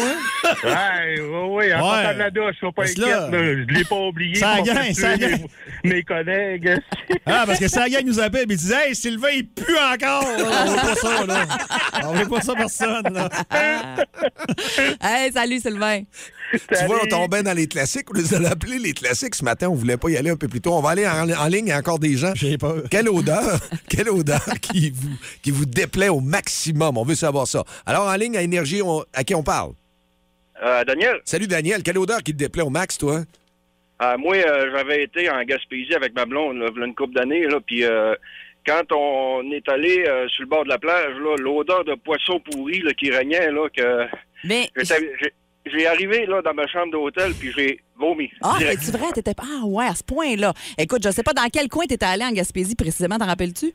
Ouais, oui, oui, en Ouais. sortant de la douche, sois pas inquiète, là, je l'ai pas oublié. ça gagne, ça gagne. Mes, collègues. Ah, parce que ça gang nous appelle et dit Hey, Sylvain, il pue encore! là. On veut pas ça, là. On veut pas ça personne, là. Hey, salut, Sylvain. Tu vois, on tombait dans les classiques. On les a appelés les classiques ce matin. On voulait pas y aller un peu plus tôt. On va aller en, en ligne. Il y a encore des gens. J'ai peur. Quelle odeur, quelle odeur qui vous, qui vous déplaît au maximum? On veut savoir ça. Alors, en ligne, à Énergie, on- à qui on parle? Euh, Daniel, Salut Daniel, quelle odeur qui te déplaît au max, toi? euh, moi, euh, j'avais été en Gaspésie avec ma blonde, là, une couple d'années, là, puis euh, quand on est allé euh, sur le bord de la plage, là, l'odeur de poisson pourri là, qui régnait, là, que Mais. J'ai- arrivé là dans ma chambre d'hôtel, puis j'ai vomi. Ah, c'est vrai, t'étais pas. Ah, ouais, à ce point-là. Écoute, je sais pas dans quel coin t'étais allé en Gaspésie précisément, t'en rappelles-tu?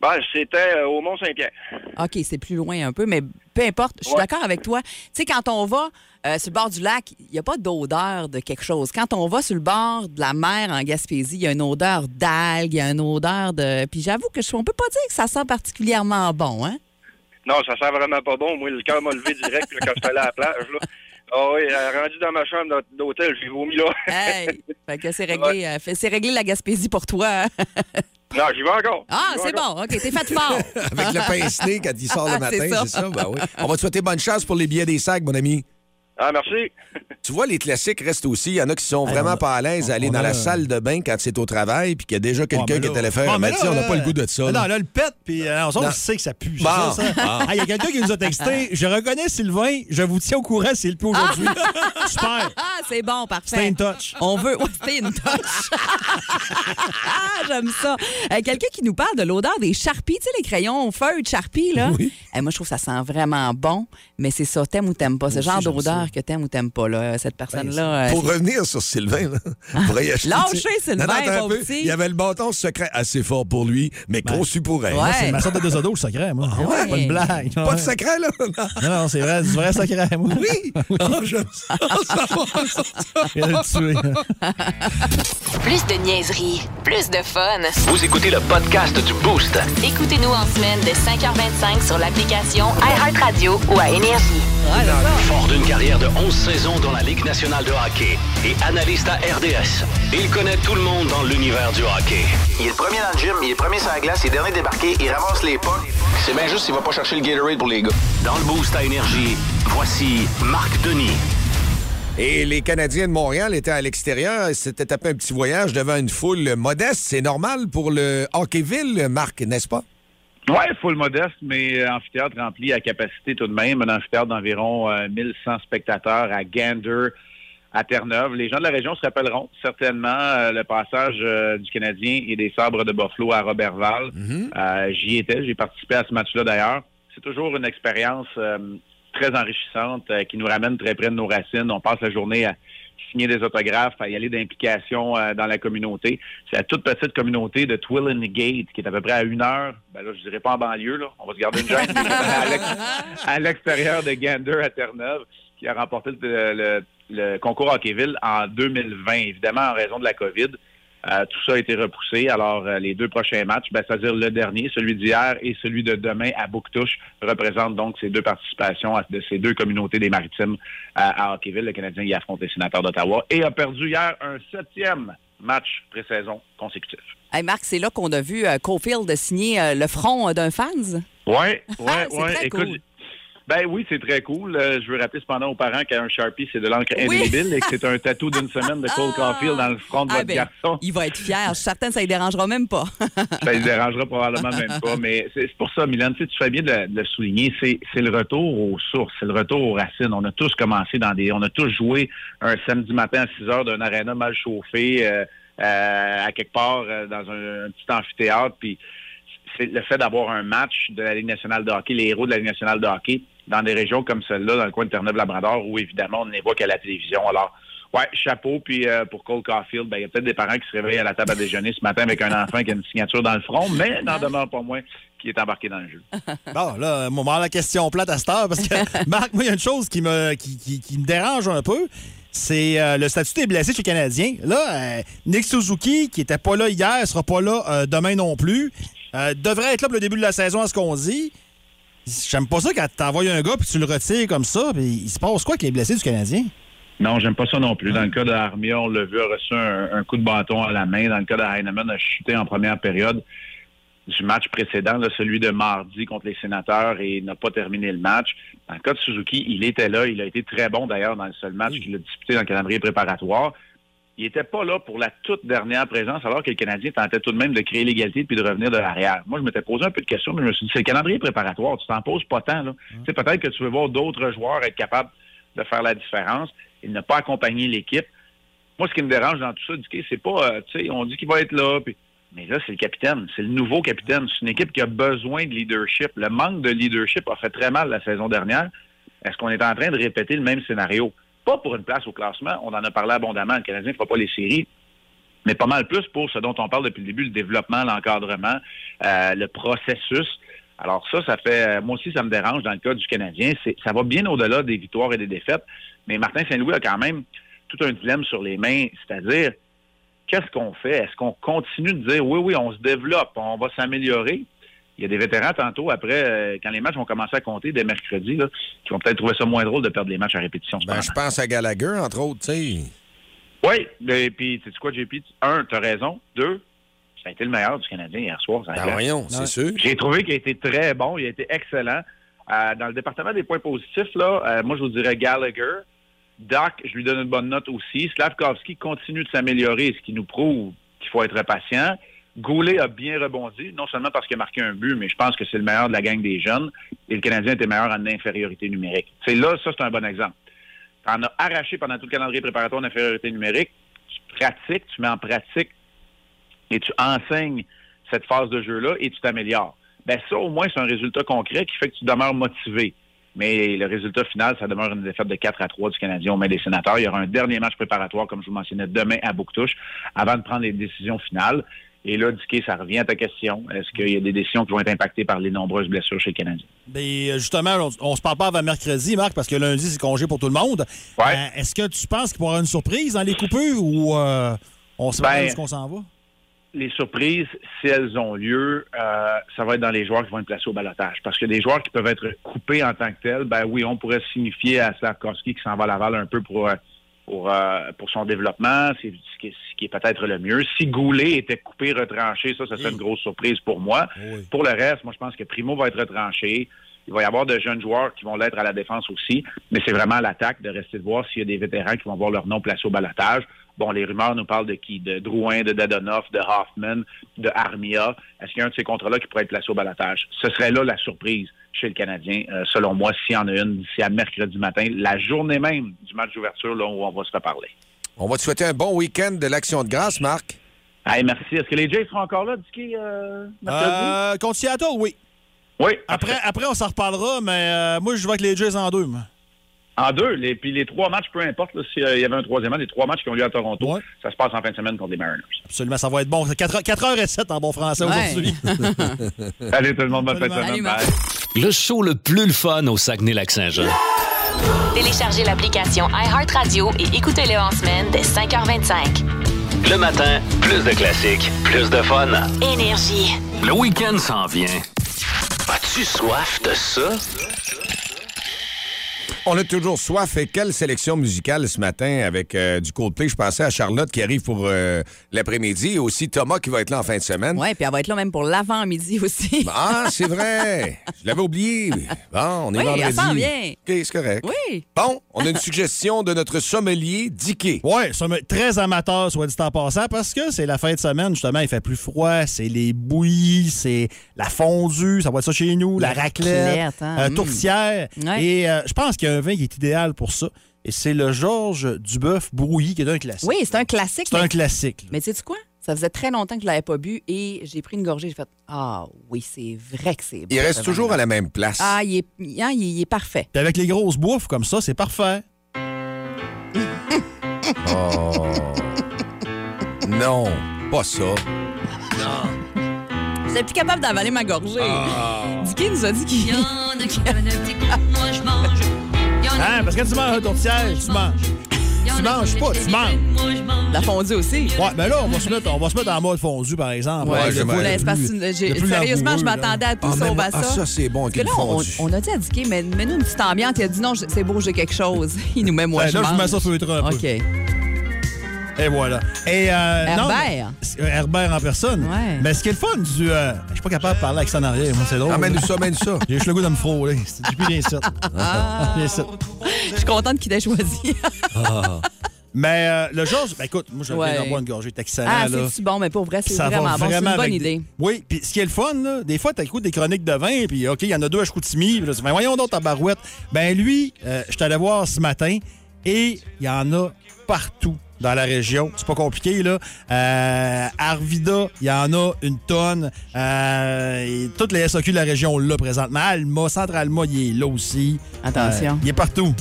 Ben, c'était euh, au Mont-Saint-Pierre. OK, c'est plus loin un peu, mais peu importe. Je suis Ouais. d'accord avec toi. Tu sais, quand on va euh, sur le bord du lac, il n'y a pas d'odeur de quelque chose. Quand on va sur le bord de la mer en Gaspésie, il y a une odeur d'algues, il y a une odeur de. Puis j'avoue que je... on peut pas dire que ça sent particulièrement bon, hein? Non, ça sent vraiment pas bon. Moi, le cœur m'a levé direct là, quand je suis allé à la plage. Là. Ah oui, rendu dans ma chambre d'hôtel, j'ai vomi là. Hey! fait que c'est réglé, euh, c'est réglé la Gaspésie pour toi. hein? non, j'y vais encore. Ah, c'est bon. OK, t'es fait fort. Avec le pince-nez quand il sort le Ah, matin, c'est ça. c'est ça? Ben oui. On va te souhaiter bonne chance pour les billets des sacs, mon ami. Ah, merci. Tu vois, les classiques restent aussi. Il y en a qui sont vraiment on a- pas à l'aise à aller dans a- la salle de bain quand c'est au travail, puis qu'il y a déjà quelqu'un qui est allé faire mais On n'a pas le goût de ça. Non, là. le pète, puis euh, on sait que ça pue. Ah, Il y a quelqu'un qui nous a texté. Je reconnais Sylvain, je vous tiens au courant s'il pleut aujourd'hui. Super. Ah, c'est bon, parfait. C'était une touch. On veut. C'était une touch. ah, j'aime ça. Euh, Quelqu'un qui nous parle de l'odeur des Sharpies, tu sais, les crayons feuilles de Sharpie, là. Oui. Eh, moi, je trouve que ça sent vraiment bon, mais c'est ça, t'aimes ou t'aimes pas. Ce genre d'odeur ça. que t'aimes ou t'aimes pas, là, cette personne-là. euh, Pour revenir sur Sylvain, là, on pourrait y acheter, Lâchez Sylvain, Non, un peu. Il y avait le bâton secret assez fort pour lui, mais conçu pour elle. Ouais. C'est ma sorte de désodo, le secret, moi. ouais? Pas une blague. Pas Ouais. de secret, là? Non, non, c'est vrai, du vrai secret, moi. Oui! Oh, j'aime ça. Ça va, ça, ça. Il a le tué. Plus de niaiserie, plus de fun. Vous écoutez le podcast du Boost. Écoutez-nous en semaine de 5h25 sur l'application iHeartRadio ou à Énergie. Fort d'une carrière de 11 saisons dans la Ligue nationale de hockey et analyste à RDS, il connaît tout le monde dans l'univers du hockey. Il est le premier dans le gym, il est premier sur la glace, il est dernier débarqué, il ramasse les pas. C'est bien juste s'il va pas chercher le Gatorade pour les gars. Dans le Boost à Énergie, voici Marc Denis. Et les Canadiens de Montréal étaient à l'extérieur et s'étaient tapé un petit voyage devant une foule modeste. C'est normal pour le Hockeyville, Marc, n'est-ce pas? Oui, full modeste, mais euh, amphithéâtre rempli à capacité tout de même. Un amphithéâtre d'environ euh, 1100 spectateurs à Gander, à Terre-Neuve. Les gens de la région se rappelleront certainement euh, le passage euh, du Canadien et des Sabres de Buffalo à Robertval. Euh, J'y étais, j'ai participé à ce match-là d'ailleurs. C'est toujours une expérience très enrichissante qui nous ramène très près de nos racines. On passe la journée à signer des autographes, à y aller d'implication euh, dans la communauté. C'est la toute petite communauté de Twillen Gate, qui est à peu près à une heure. Ben là, je dirais pas en banlieue, là. On va se garder une gêne. à l'extérieur de Gander à Terre-Neuve, qui a remporté le, le- le concours Hockeyville en 2020, évidemment en raison de la COVID. Euh, tout ça a été repoussé. Alors, euh, les deux prochains matchs, ben, c'est-à-dire le dernier, celui d'hier et celui de demain à Bouctouche, représentent donc ces deux participations à- de ces deux communautés des maritimes à, à Hockeyville. Le Canadien y affronte les sénateurs d'Ottawa et a perdu hier un septième match pré-saison consécutif. Hey, Marc, c'est là qu'on a vu euh, Caulfield signer euh, le front euh, d'un fans. Oui, oui, oui. Écoute, cool. Ben oui, c'est très cool. Euh, je veux rappeler cependant aux parents qu'un Sharpie, c'est de l'encre Oui. indélébile et que c'est un tatou d'une semaine de Cole Caulfield dans le front de Ah, votre ben, garçon. Il va être fier. Je suis certaine que ça ne dérangera même pas. Ça ne dérangera probablement même pas. Mais c'est pour ça, Milan, tu sais, tu fais bien de, le- souligner. C'est c'est le retour aux sources, c'est le retour aux racines. On a tous commencé dans des. On a tous joué un samedi matin à 6 heures d'un aréna mal chauffé euh, euh, à quelque part dans un, un petit amphithéâtre. Puis c'est le fait d'avoir un match de la Ligue nationale de hockey, les héros de la Ligue nationale de hockey, dans des régions comme celle-là, dans le coin de Terre-Neuve-Labrador, où évidemment on ne les voit qu'à la télévision. Alors, ouais, chapeau. Puis euh, pour Cole Caulfield, ben, il y a peut-être des parents qui se réveillent à la table à déjeuner ce matin avec un enfant qui a une signature dans le front, mais n'en demeure pas moins qui est embarqué dans le jeu. Bon, là, moment la question plate à cette heure, parce que, Marc, moi, il y a une chose qui me, qui, qui- qui me dérange un peu. C'est euh, le statut des blessés chez les Canadiens. Là, euh, Nick Suzuki, qui était pas là hier, sera pas là euh, demain non plus. Devrait être là pour le début de la saison, à ce qu'on dit. J'aime pas ça quand t'envoies un gars puis tu le retires comme ça. Puis il se passe quoi avec les blessés du Canadien? Non, j'aime pas ça non plus. Dans le cas de Armia, on l'a vu, a reçu un, un coup de bâton à la main. Dans le cas de Heinemann, a chuté en première période du match précédent, là, celui de mardi contre les sénateurs, et n'a pas terminé le match. Dans le cas de Suzuki, il était là. Il a été très bon d'ailleurs dans le seul match qu'il a disputé dans le calendrier préparatoire. Il n'était pas là pour la toute dernière présence, alors que le Canadien tentait tout de même de créer l'égalité puis de revenir de l'arrière. Moi, je m'étais posé un peu de questions, mais je me suis dit, c'est le calendrier préparatoire, tu t'en poses pas tant. Là. Sais, Peut-être que tu veux voir d'autres joueurs être capables de faire la différence. Il n'a pas accompagné l'équipe. Moi, ce qui me dérange dans tout ça, c'est pas, euh, tu sais, on dit qu'il va être là, puis- mais là, c'est le capitaine. C'est le nouveau capitaine. C'est une équipe qui a besoin de leadership. Le manque de leadership a fait très mal la saison dernière. Est-ce qu'on est en train de répéter le même scénario? Pas pour une place au classement. On en a parlé abondamment. Le Canadien ne fera pas les séries mais pas mal plus pour ce dont on parle depuis le début, le développement, l'encadrement, euh, le processus. Alors ça, ça fait, euh, moi aussi, ça me dérange dans le cas du Canadien. Ça va bien au-delà des victoires et des défaites, mais Martin Saint-Louis a quand même tout un dilemme sur les mains, c'est-à-dire, qu'est-ce qu'on fait? Est-ce qu'on continue de dire, oui, oui, on se développe, on va s'améliorer? Il y a des vétérans tantôt, après, euh, quand les matchs vont commencer à compter dès mercredi, là, qui vont peut-être trouver ça moins drôle de perdre les matchs à répétition. Ben, je pense à Gallagher, entre autres, tu sais. Oui, et puis, tu sais quoi, JP? Un, tu as raison. Deux, ça a été le meilleur du Canadien hier soir. ça Ben voyons, c'est sûr. J'ai trouvé qu'il a été très bon, il a été excellent. Euh, dans le département des points positifs, là, euh, moi, je vous dirais Gallagher. Doc, je lui donne une bonne note aussi. Slavkovski continue de s'améliorer, ce qui nous prouve qu'il faut être patient. Goulet a bien rebondi, non seulement parce qu'il a marqué un but, mais je pense que c'est le meilleur de la gang des jeunes. Et le Canadien était meilleur en infériorité numérique. C'est là, ça, c'est un bon exemple. Tu en as arraché pendant tout le calendrier préparatoire d'infériorité numérique. Tu pratiques, tu mets en pratique et tu enseignes cette phase de jeu-là et tu t'améliores. Ben ça, au moins, c'est un résultat concret qui fait que tu demeures motivé. Mais le résultat final, ça demeure une défaite de 4 à 3 du Canadien au main des sénateurs. Il y aura un dernier match préparatoire, comme je vous mentionnais, demain à Bouctouche, avant de prendre les décisions finales. Et là, Dicky, ça revient à ta question. Est-ce qu'il y a des décisions qui vont être impactées par les nombreuses blessures chez le Canadien? Ben, euh, justement, on, se parle pas avant mercredi, Marc, parce que lundi, c'est congé pour tout le monde. Euh, Est-ce que tu penses qu'il pourra y avoir une surprise dans les coupures ou euh, on pas Ben, où est-ce qu'on s'en va? les surprises, si elles ont lieu, euh, ça va être dans les joueurs qui vont être placés au balotage. Parce que des joueurs qui peuvent être coupés en tant que tels, ben oui, on pourrait signifier à Slavkovski qui s'en va à Laval un peu pour, pour, euh, pour son développement, c'est ce qui est, peut-être le mieux. Si Goulet était coupé, retranché, ça, ça serait une grosse surprise pour moi. Pour le reste, moi, je pense que Primo va être retranché. Il va y avoir de jeunes joueurs qui vont l'être à la défense aussi, mais c'est vraiment à l'attaque de rester de voir s'il y a des vétérans qui vont voir leur nom placé au balotage. Bon, les rumeurs nous parlent de qui? De Drouin, de Dadonoff, de Hoffman, de Armia. Est-ce qu'il y a un de ces contrats-là qui pourrait être placé au balotage? Ce serait là la surprise chez le Canadien, euh, selon moi, s'il y en a une d'ici à mercredi matin, la journée même du match d'ouverture, là où on va se reparler. On va te souhaiter un bon week-end de l'Action de grâce, Marc. Hey, merci. Est-ce que les Jays seront encore là, Dicky, euh, mercredi? Euh, contre Seattle, oui. Oui. Après, après, on s'en reparlera, mais euh, moi, je vais avec les Jays en deux. moi. En deux. Les, puis les trois matchs, peu importe s'il y avait un troisième match, les trois matchs qui ont lieu à Toronto, ça se passe en fin de semaine contre les Mariners. Absolument, ça va être bon. 4, h et 7 en bon français Ouais. aujourd'hui. Salut tout le monde, bonne fin de semaine. Bye. Le show le plus le fun au Saguenay-Lac-Saint-Jean. Téléchargez l'application iHeartRadio et écoutez-le en semaine dès 5h25. Le matin, plus de classiques, plus de fun. Énergie. Le week-end s'en vient. As-tu soif de ça? On a toujours soif. Et quelle sélection musicale ce matin avec euh, du Coldplay? Je pensais à Charlotte qui arrive pour euh, l'après-midi et aussi Thomas qui va être là en fin de semaine. Oui, puis elle va être là même pour l'avant-midi aussi. Ah, c'est vrai. Je l'avais oublié. Bon, on est Oui, vendredi. elle s'en vient. OK, c'est correct. Oui. Bon, on a une suggestion de notre sommelier, Dicky. Oui, très amateur, soit dit en passant, parce que c'est la fin de semaine, justement, il fait plus froid, c'est les bouillies, c'est la fondue, ça va être ça chez nous, la, La raclette, raclette, hein, euh, mm. tourtière. Ouais. Et euh, je pense qu'il y a un vin qui est idéal pour ça. Et c'est le Georges Duboeuf Brouilly, qui est un classique. Oui, c'est un classique. C'est un mais- classique. Mais sais-tu quoi? Ça faisait très longtemps que je l'avais pas bu et j'ai pris une gorgée. J'ai fait Ah oui, c'est vrai que c'est bon. Il reste toujours à la même place. Ah, il est, hein, il est- parfait. Puis avec les grosses bouffes comme ça, c'est parfait. Oh. Non, pas ça. Vous êtes plus capable d'avaler ma gorgée. Ah. Dicky nous a dit qu'il. moi je mange. Hein, parce que tu manges un tourtière, tu manges. Tu manges pas, tu manges. La fondue aussi. Ouais, mais là, on va se mettre, on va se mettre en mode fondu, par exemple. Ouais, je sérieusement, je m'attendais à tout Ah, sauf moi- à ça. ah, ça, c'est bon Parce que là, on, fondue. on a dit à Dicky, mais mets-nous une petite ambiance. Il a dit non, c'est beau, j'ai quelque chose. Il nous met moi, Ben, je là, je mets ça feutré un peu. OK. Et voilà. Et, euh, non, Herbert. Herbert en personne. Ouais. Mais ce qui est le fun du. euh, je suis pas capable de parler avec ça en arrière. Moi, c'est drôle. Amène-nous ça, amène ça. J'ai juste le goût de me frôler. J'ai plus bien ça. Ah. Bien ça. Je suis contente qu'il t'ait choisi. Ah. Mais euh, le jour, ben écoute, moi, je viens Ouais. d'en boire une gorgée, c'est excellent. Ah, là. c'est-tu bon? Mais pour vrai, c'est vraiment bon. C'est une bonne idée. des- Oui, puis ce qui est le fun, là, des fois, tu écoutes des chroniques de vin, puis OK, il y en a deux à Chicoutimi, puis fais, voyons donc ta barouette. Ben lui, euh, je suis allé voir ce matin, et il y en a partout dans la région. C'est pas compliqué, là. Euh, Arvida, il y en a une tonne. Euh, et toutes les SAQ de la région, là, présentement. Alma, Centre Alma, il est là aussi. Attention. Euh, il est partout.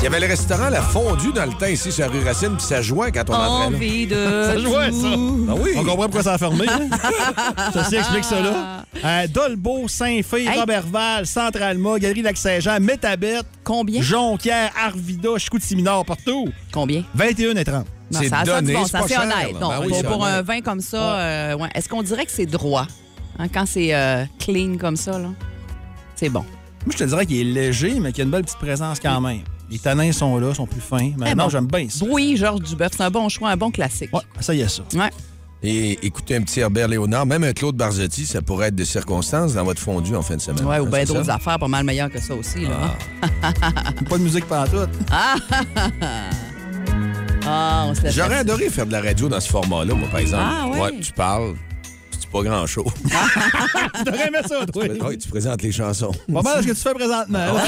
Il y avait le restaurant La Fondue dans le temps ici sur la rue Racine, puis ça jouait quand on entrait là. Envie de. Ça jouait, ça. Ah oui. On comprend pourquoi ça a fermé. hein? Ceci explique ça, là. Euh, Dolbeau, Saint-Fé, Hey. Robertval, Centre-Alma, Galerie Lac-Saint-Jean, Métabette, Combien? Jonquière, Arvida, Chicoutimi-Nord, partout. Combien? 21 et 30. Non, C'est ça a ça donné, du bon c'est sens, pas c'est cher, honnête. là. Non, Ben oui, pour, c'est pour un honnête. vin comme ça, euh, ouais. est-ce qu'on dirait que c'est droit? Hein, quand c'est euh, clean comme ça, là? C'est bon. Moi, je te dirais qu'il est léger, mais qu'il y a une belle petite présence quand même. Les tanins sont là, sont plus fins. Mais Très non, bon. j'aime bien ça. Oui, Georges Duboeuf, c'est un bon choix, un bon classique. Ouais, ça y est, ça. Ouais. Et écoutez un petit Herbert Léonard, même un Claude Barzotti, ça pourrait être de circonstances dans votre fondue en fin de semaine. Ouais, ou Hein, bien d'autres affaires pas mal meilleures que ça aussi. Là. Pas de musique pantoute. Ah, ah, on se laisse J'aurais adoré faire de la radio dans ce format-là, moi, par exemple. Ah, ouais. tu parles, tu dis pas grand-chose. Tu devrais aimer ça, toi. Ouais, tu présentes les chansons. Pas mal ce que tu fais présentement. là.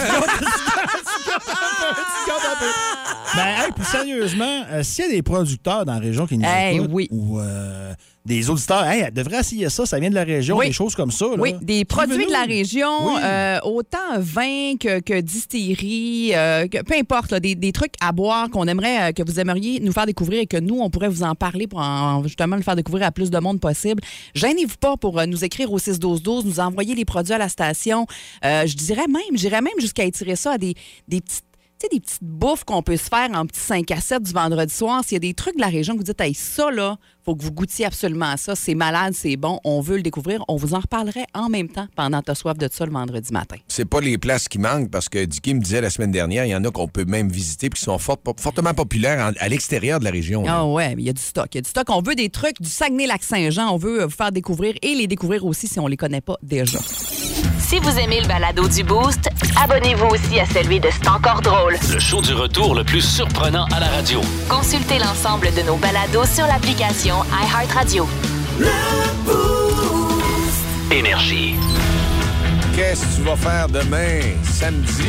Tu comptes un peu. Ben, hey, puis sérieusement, euh, s'il y a des producteurs dans la région qui nous Hey, écoutent, oui. ou euh, des auditeurs, hey, elle devrait essayer ça, ça vient de la région, Oui. des choses comme ça. là. Oui, des produits de la Écrivez-nous. région, Oui. euh, autant vin que, que distillerie, euh, que- peu importe, là, des, des trucs à boire qu'on aimerait, euh, que vous aimeriez nous faire découvrir et que nous, on pourrait vous en parler pour en- justement le faire découvrir à plus de monde possible. Gênez-vous pas pour euh, nous écrire au 61212, nous envoyer les produits à la station. Euh, je dirais même, j'irais même jusqu'à étirer ça à des, des petites sais, des petites bouffes qu'on peut se faire en petits 5 à 7 du vendredi soir. S'il y a des trucs de la région que vous dites, hey, ça, là, faut que vous goûtiez absolument à ça. C'est malade, c'est bon, on veut le découvrir. On vous en reparlerait en même temps pendant ta soif de ça le vendredi matin. C'est pas les places qui manquent parce que Dicky me disait la semaine dernière, il y en a qu'on peut même visiter puis qui sont fort- fortement populaires à l'extérieur de la région. Ah ouais, mais il y a du stock. Il y a du stock. On veut des trucs du Saguenay-Lac-Saint-Jean. On veut vous faire découvrir et les découvrir aussi si on les connaît pas déjà. Si vous aimez le balado du Boost, abonnez-vous aussi à celui de C'est encore drôle. Le show du retour le plus surprenant à la radio. Consultez l'ensemble de nos balados sur l'application iHeartRadio. Énergie. Qu'est-ce que tu vas faire demain, samedi?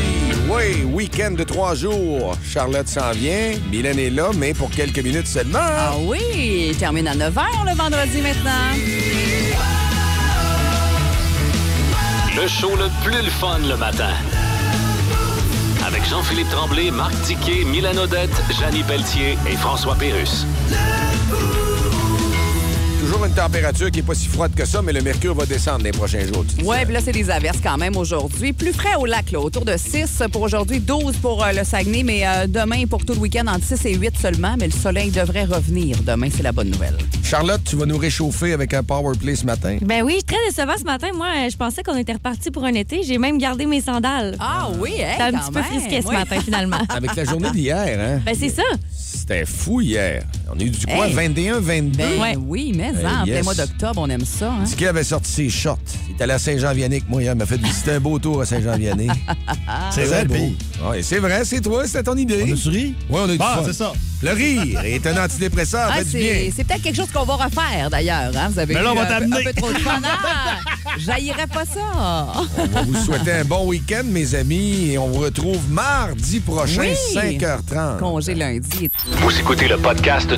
Oui, week-end de trois jours. Charlotte s'en vient, Mylène est là, mais pour quelques minutes seulement. Ah oui, il termine à 9 h le vendredi maintenant. Le show le plus le fun le matin. Avec Jean-Philippe Tremblay, Marc Tiquet, Milan Odette, Janine Pelletier et François Pérus. Toujours une température qui est pas si froide que ça, mais le mercure va descendre les prochains jours. Oui, puis là, c'est des averses quand même aujourd'hui. Plus frais au lac, là, autour de 6 pour aujourd'hui, 12 pour euh, le Saguenay, mais euh, demain, pour tout le week-end, entre 6 et 8 seulement. Mais le soleil devrait revenir demain, c'est la bonne nouvelle. Charlotte, tu vas nous réchauffer avec un power play ce matin. Ben oui, très décevant ce matin. Moi, je pensais qu'on était reparti pour un été. J'ai même gardé mes sandales. Ah oui, hein, C'était un quand petit peu frisqué ce oui. matin, finalement. Avec la journée d'hier, hein? Ben c'est ça. C'était fou hier. On a eu du quoi? Hey. 21, 22? Ben oui, mais Ben, en plein yes. mois d'octobre, on aime ça. Hein? Dicky avait sorti ses shorts. Il est allé à Saint-Jean-Vianney avec moi hier. Il m'a fait visiter un beau tour à Saint-Jean-Vianney. C'est vrai, beau. Ouais, c'est vrai, c'est toi, c'était ton idée. On a souri? Oui, on a eu du Ah, c'est ça. Le rire est un antidépresseur, Ah, fait du bien. c'est peut-être quelque chose qu'on va refaire d'ailleurs. Hein? Vous avez Mais là, on va t'amener. un peu trop de fun. Ah, J'haïrais pas ça. On va vous souhaiter un bon week-end, mes amis, et on vous retrouve mardi prochain, Oui. 5h30. Congé lundi. Vous écoutez le podcast